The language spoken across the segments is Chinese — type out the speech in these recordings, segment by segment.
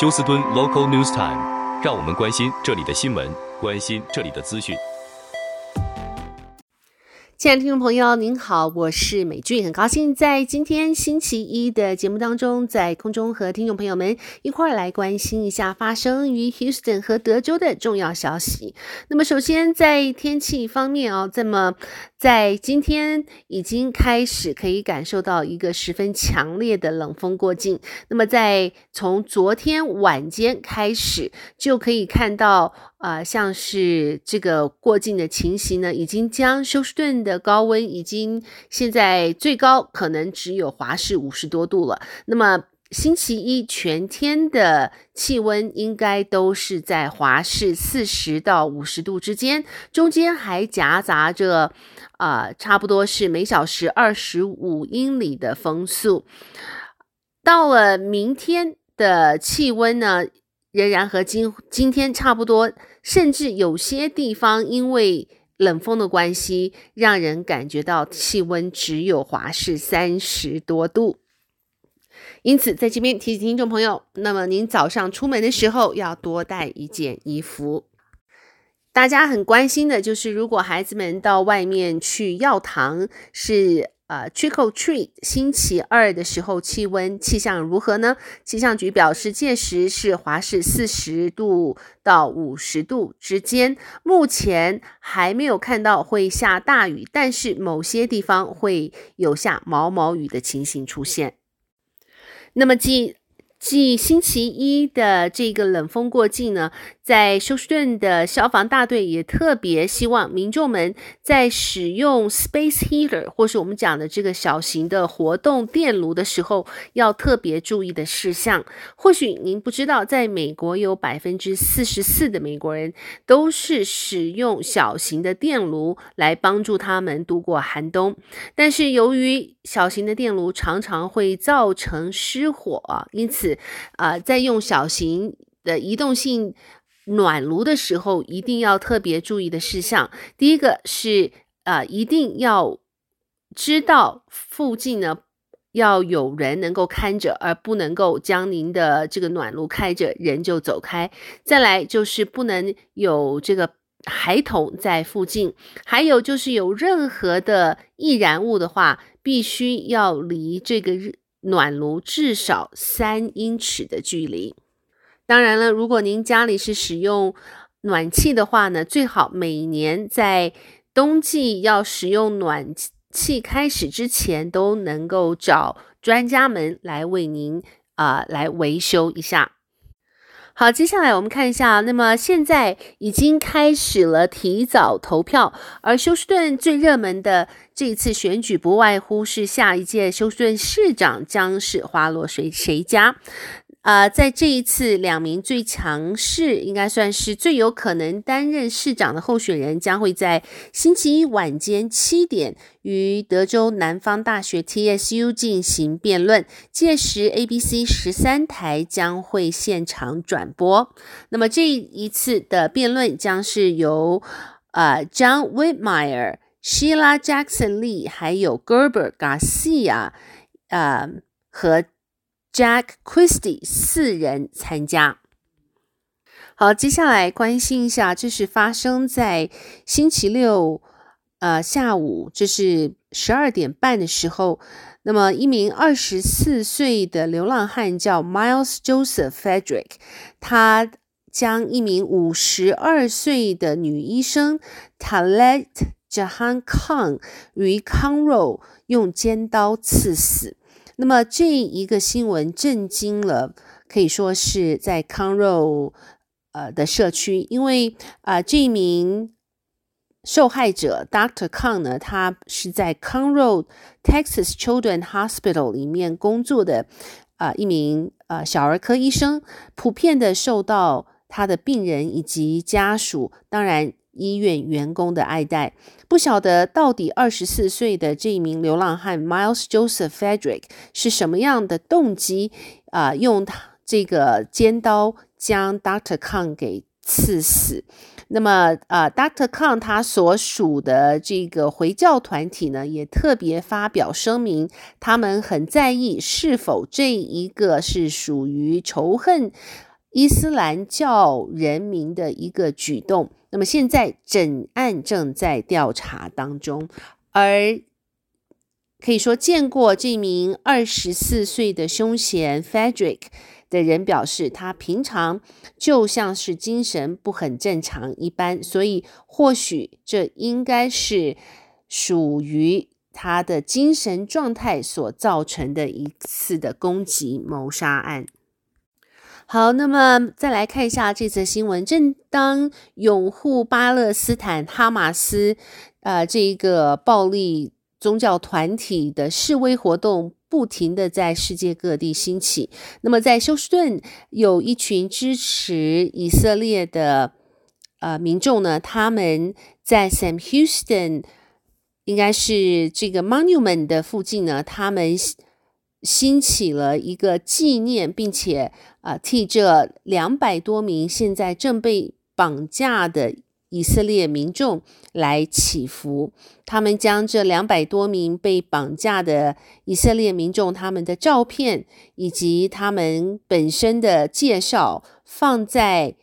休斯敦 Local News Time，让我们关心这里的新闻，关心这里的资讯。亲爱的听众朋友，您好，我是美俊，很高兴在今天星期一的节目当中，在空中和听众朋友们一块儿来关心一下发生于 Houston 和德州的重要消息。那么，首先在天气方面啊，这么在今天已经开始可以感受到一个十分强烈的冷锋过境。那么，在从昨天晚间开始就可以看到。啊、呃，像是这个过境的情形呢，已经将休斯顿的高温已经现在最高可能只有华氏五十多度了。那么星期一全天的气温应该都是在华氏四十到五十度之间，中间还夹杂着啊、呃，差不多是每小时二十五英里的风速。到了明天的气温呢，仍然和今今天差不多，甚至有些地方因为冷风的关系，让人感觉到气温只有华氏三十多度。因此，在这边提醒听众朋友，那么您早上出门的时候要多带一件衣服。大家很关心的就是，如果孩子们到外面去要糖，是。呃、trick or treat，星期二的时候气温气象如何呢？气象局表示，届时是华氏四十度到五十度之间。目前还没有看到会下大雨，但是某些地方会有下毛毛雨的情形出现。那么，继继星期一的这个冷风过境呢，在休斯顿的消防大队也特别希望民众们在使用 space heater 或是我们讲的这个小型的活动电炉的时候，要特别注意的事项。或许您不知道，在美国有百分之四十四的美国人都是使用小型的电炉来帮助他们度过寒冬，但是由于小型的电炉常常会造成失火，因此。啊、呃，在用小型的移动性暖炉的时候，一定要特别注意的事项。第一个是，啊、呃，一定要知道附近呢要有人能够看着，而不能够将您的这个暖炉开着，人就走开。再来就是不能有这个孩童在附近，还有就是有任何的易燃物的话，必须要离这个。暖炉至少三英尺的距离。当然了，如果您家里是使用暖气的话呢，最好每年在冬季要使用暖气开始之前，都能够找专家们来为您啊、来维修一下。好，接下来我们看一下，那么现在已经开始了提早投票，而休斯顿最热门的这一次选举，不外乎是下一届休斯顿市长将是花落谁谁家。啊、呃，在这一次，两名最强势，应该算是最有可能担任市长的候选人，将会在星期一晚间七点于德州南方大学 TSU 进行辩论。届时，ABC 十三台将会现场转播。那么这一次的辩论将是由呃 John Whitmire、Sheila Jackson Lee 还有 Gerber Garcia 呃和。Jack Christie 四人参加。好，接下来关心一下，这是发生在星期六，呃，下午，这是十二点半的时候。那么，一名二十四岁的流浪汉叫 Miles Joseph Frederick，他将一名五十二岁的女医生 Talet Jahan Khan 于 Conroe 用尖刀刺死。那么这一个新闻震惊了，可以说是在康 roe 呃的社区，因为啊、呃、这名受害者 Dr. Khan 呢，他是在康 roe Texas Children Hospital 里面工作的啊、一名呃小儿科医生，普遍的受到他的病人以及家属，当然。医院员工的爱戴，不晓得到底二十四岁的这一名流浪汉 Miles Joseph Frederick 是什么样的动机啊、用他这个尖刀将 Dr. Khan 给刺死。那么啊、呃、Dr. Khan 他所属的这个回教团体呢，也特别发表声明，他们很在意是否这一个是属于仇恨伊斯兰教人民的一个举动。那么现在整案正在调查当中，而可以说见过这名二十四岁的凶嫌 Frederick 的人表示，他平常就像是精神不很正常一般，所以或许这应该是属于他的精神状态所造成的一次的攻击谋杀案。好，那么再来看一下这则新闻。正当拥护巴勒斯坦哈马斯，呃，这个暴力宗教团体的示威活动不停的在世界各地兴起，那么在休斯顿有一群支持以色列的呃民众呢，他们在 Sam Houston，应该是这个 Monument 的附近呢，他们。兴起了一个纪念，并且啊、替这两百多名现在正被绑架的以色列民众来祈福。他们将这两百多名被绑架的以色列民众他们的照片以及他们本身的介绍放在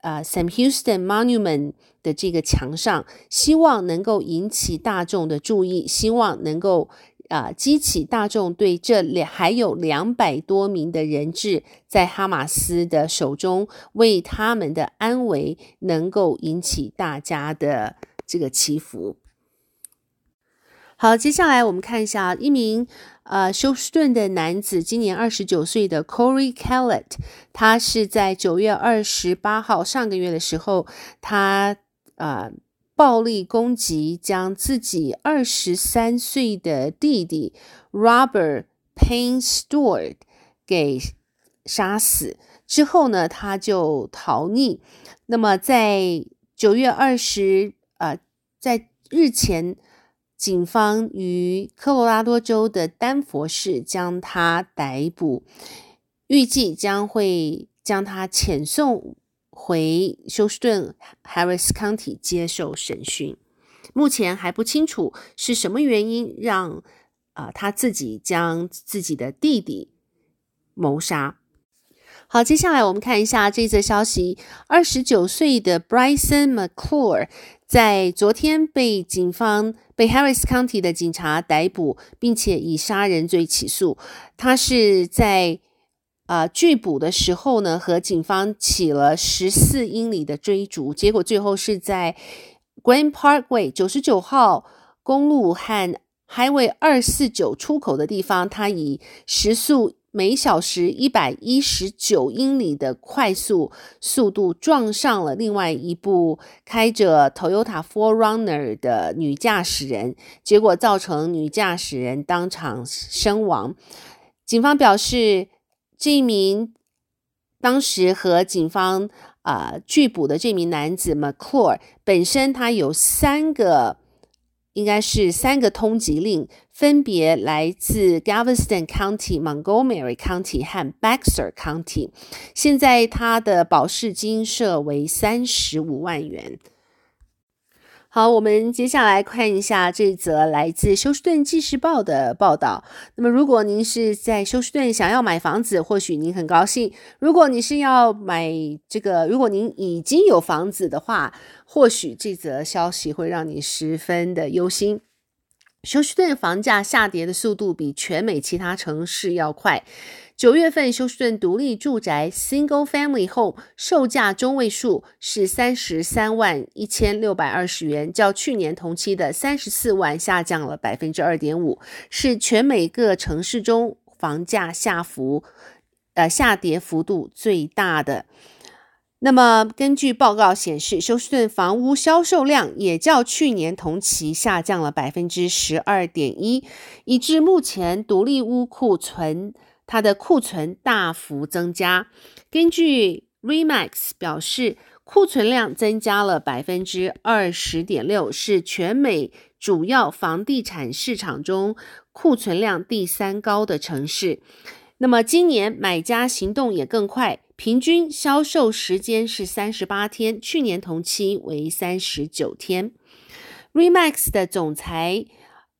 啊、Sam Houston Monument 的这个墙上，希望能够引起大众的注意，希望能够。啊！激起大众对这两还有两百多名的人质在哈马斯的手中，为他们的安危能够引起大家的这个祈福。好，接下来我们看一下一名呃休斯顿的男子，今年二十九岁的 Corey Kellett，他是在九月二十八号上个月的时候，他啊。呃暴力攻击，将自己二十三岁的弟弟 Robert Payne Stewart 给杀死之后呢，他就逃匿。那么在九月二十，呃，在日前，警方于科罗拉多州的丹佛市将他逮捕，预计将会将他遣送。回休斯顿 Harris County 接受审讯，目前还不清楚是什么原因让啊、他自己将自己的弟弟谋杀。好，接下来我们看一下这则消息：二十九岁的 Bryson McClure 在昨天被警方被 Harris County 的警察逮捕，并且以杀人罪起诉。他是在。啊，拒捕的时候呢，和警方起了十四英里的追逐，结果最后是在 Grand Parkway 九十九号公路和 Highway 二四九出口的地方，他以时速每小时一百一十九英里的快速速度撞上了另外一部开着 Toyota for runner 的女驾驶人，结果造成女驾驶人当场身亡。警方表示。这名当时和警方啊、呃、拒捕的这名男子 McClure 本身他有三个，应该是三个通缉令，分别来自 Galveston County、Montgomery County 和 Bexar County。现在他的保释金设为三十五万元。好，我们接下来看一下这则来自休斯顿纪事报的报道。那么，如果您是在休斯顿想要买房子，或许您很高兴；如果你是要买这个，如果您已经有房子的话，或许这则消息会让你十分的忧心。休斯顿房价下跌的速度比全美其他城市要快。九月份，休斯顿独立住宅 （Single Family Home） 售价中位数是三十三万一千六百二十元，较去年同期的三十四万下降了百分之二点五，是全美各城市中房价下幅呃下跌幅度最大的。那么，根据报告显示，休斯顿房屋销售量也较去年同期下降了百分之十二点一，以致目前独立屋库存。它的库存大幅增加。根据 RE/MAX 表示，库存量增加了百分之二十点六，是全美主要房地产市场中库存量第三高的城市。那么，今年买家行动也更快，平均销售时间是三十八天，去年同期为三十九天。RE/MAX 的总裁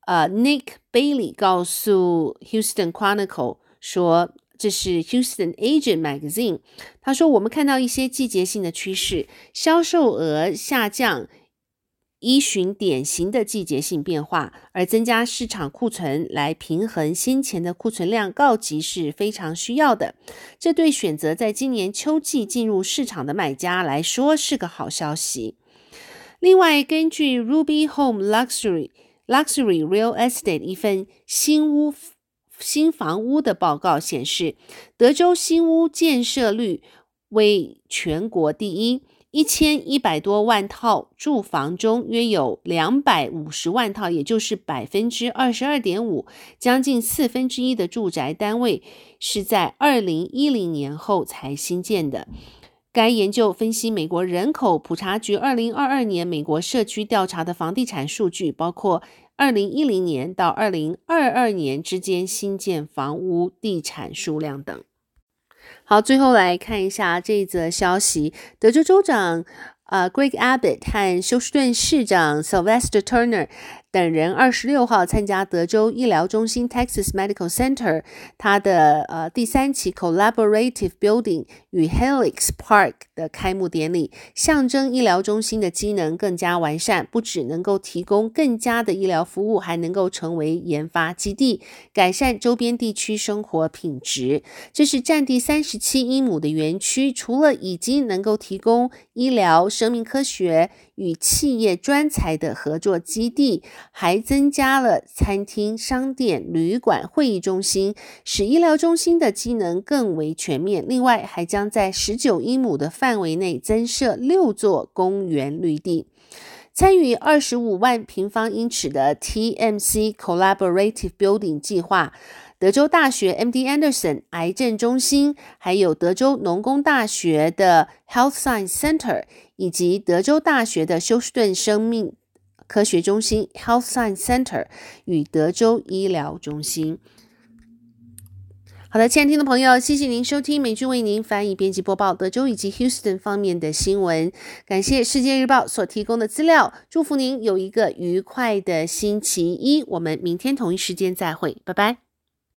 呃 Nick Bailey 告诉 Houston Chronicle。说，这是 Houston Agent Magazine，他说我们看到一些季节性的趋势，销售额下降。依循典型的季节性变化，而增加市场库存来平衡先前的库存量告急是非常需要的。这对选择在今年秋季进入市场的买家来说是个好消息。另外，根据 Ruby Home Luxury Luxury Real Estate 一份新屋新房屋的报告显示，德州新屋建设率为全国第一。一千一百多万套住房中，约有两百五十万套，也就是百分之二十二点五，将近四分之一的住宅单位是在二零一零年后才新建的。该研究分析美国人口普查局二零二二年美国社区调查的房地产数据，包括二零一零年到二零二二年之间新建房屋地产数量等。好，最后来看一下这则消息：德州州长啊，Greg Abbott 和休斯顿市长 Sylvester Turner。等人二十六号参加德州医疗中心 Texas Medical Center 它的呃第三期 Collaborative Building 与 Helix Park 的开幕典礼，象征医疗中心的机能更加完善，不只能够提供更加的医疗服务，还能够成为研发基地，改善周边地区生活品质。这是占地三十七英亩的园区，除了已经能够提供医疗、生命科学与企业专才的合作基地。还增加了餐厅、商店、旅馆、会议中心，使医疗中心的机能更为全面。另外，还将在十九英亩的范围内增设六座公园绿地。参与二十五万平方英尺的 TMC Collaborative Building 计划，德州大学 MD Anderson 癌症中心，还有德州农工大学的 Health Science Center，以及德州大学的休斯顿生命。科学中心 （Health Science Center） 与德州医疗中心。好的，亲爱的听众朋友，谢谢您收听美君为您翻译、编辑、播报德州以及 Houston 方面的新闻。感谢世界日报所提供的资料，祝福您有一个愉快的星期一。我们明天同一时间再会，拜拜。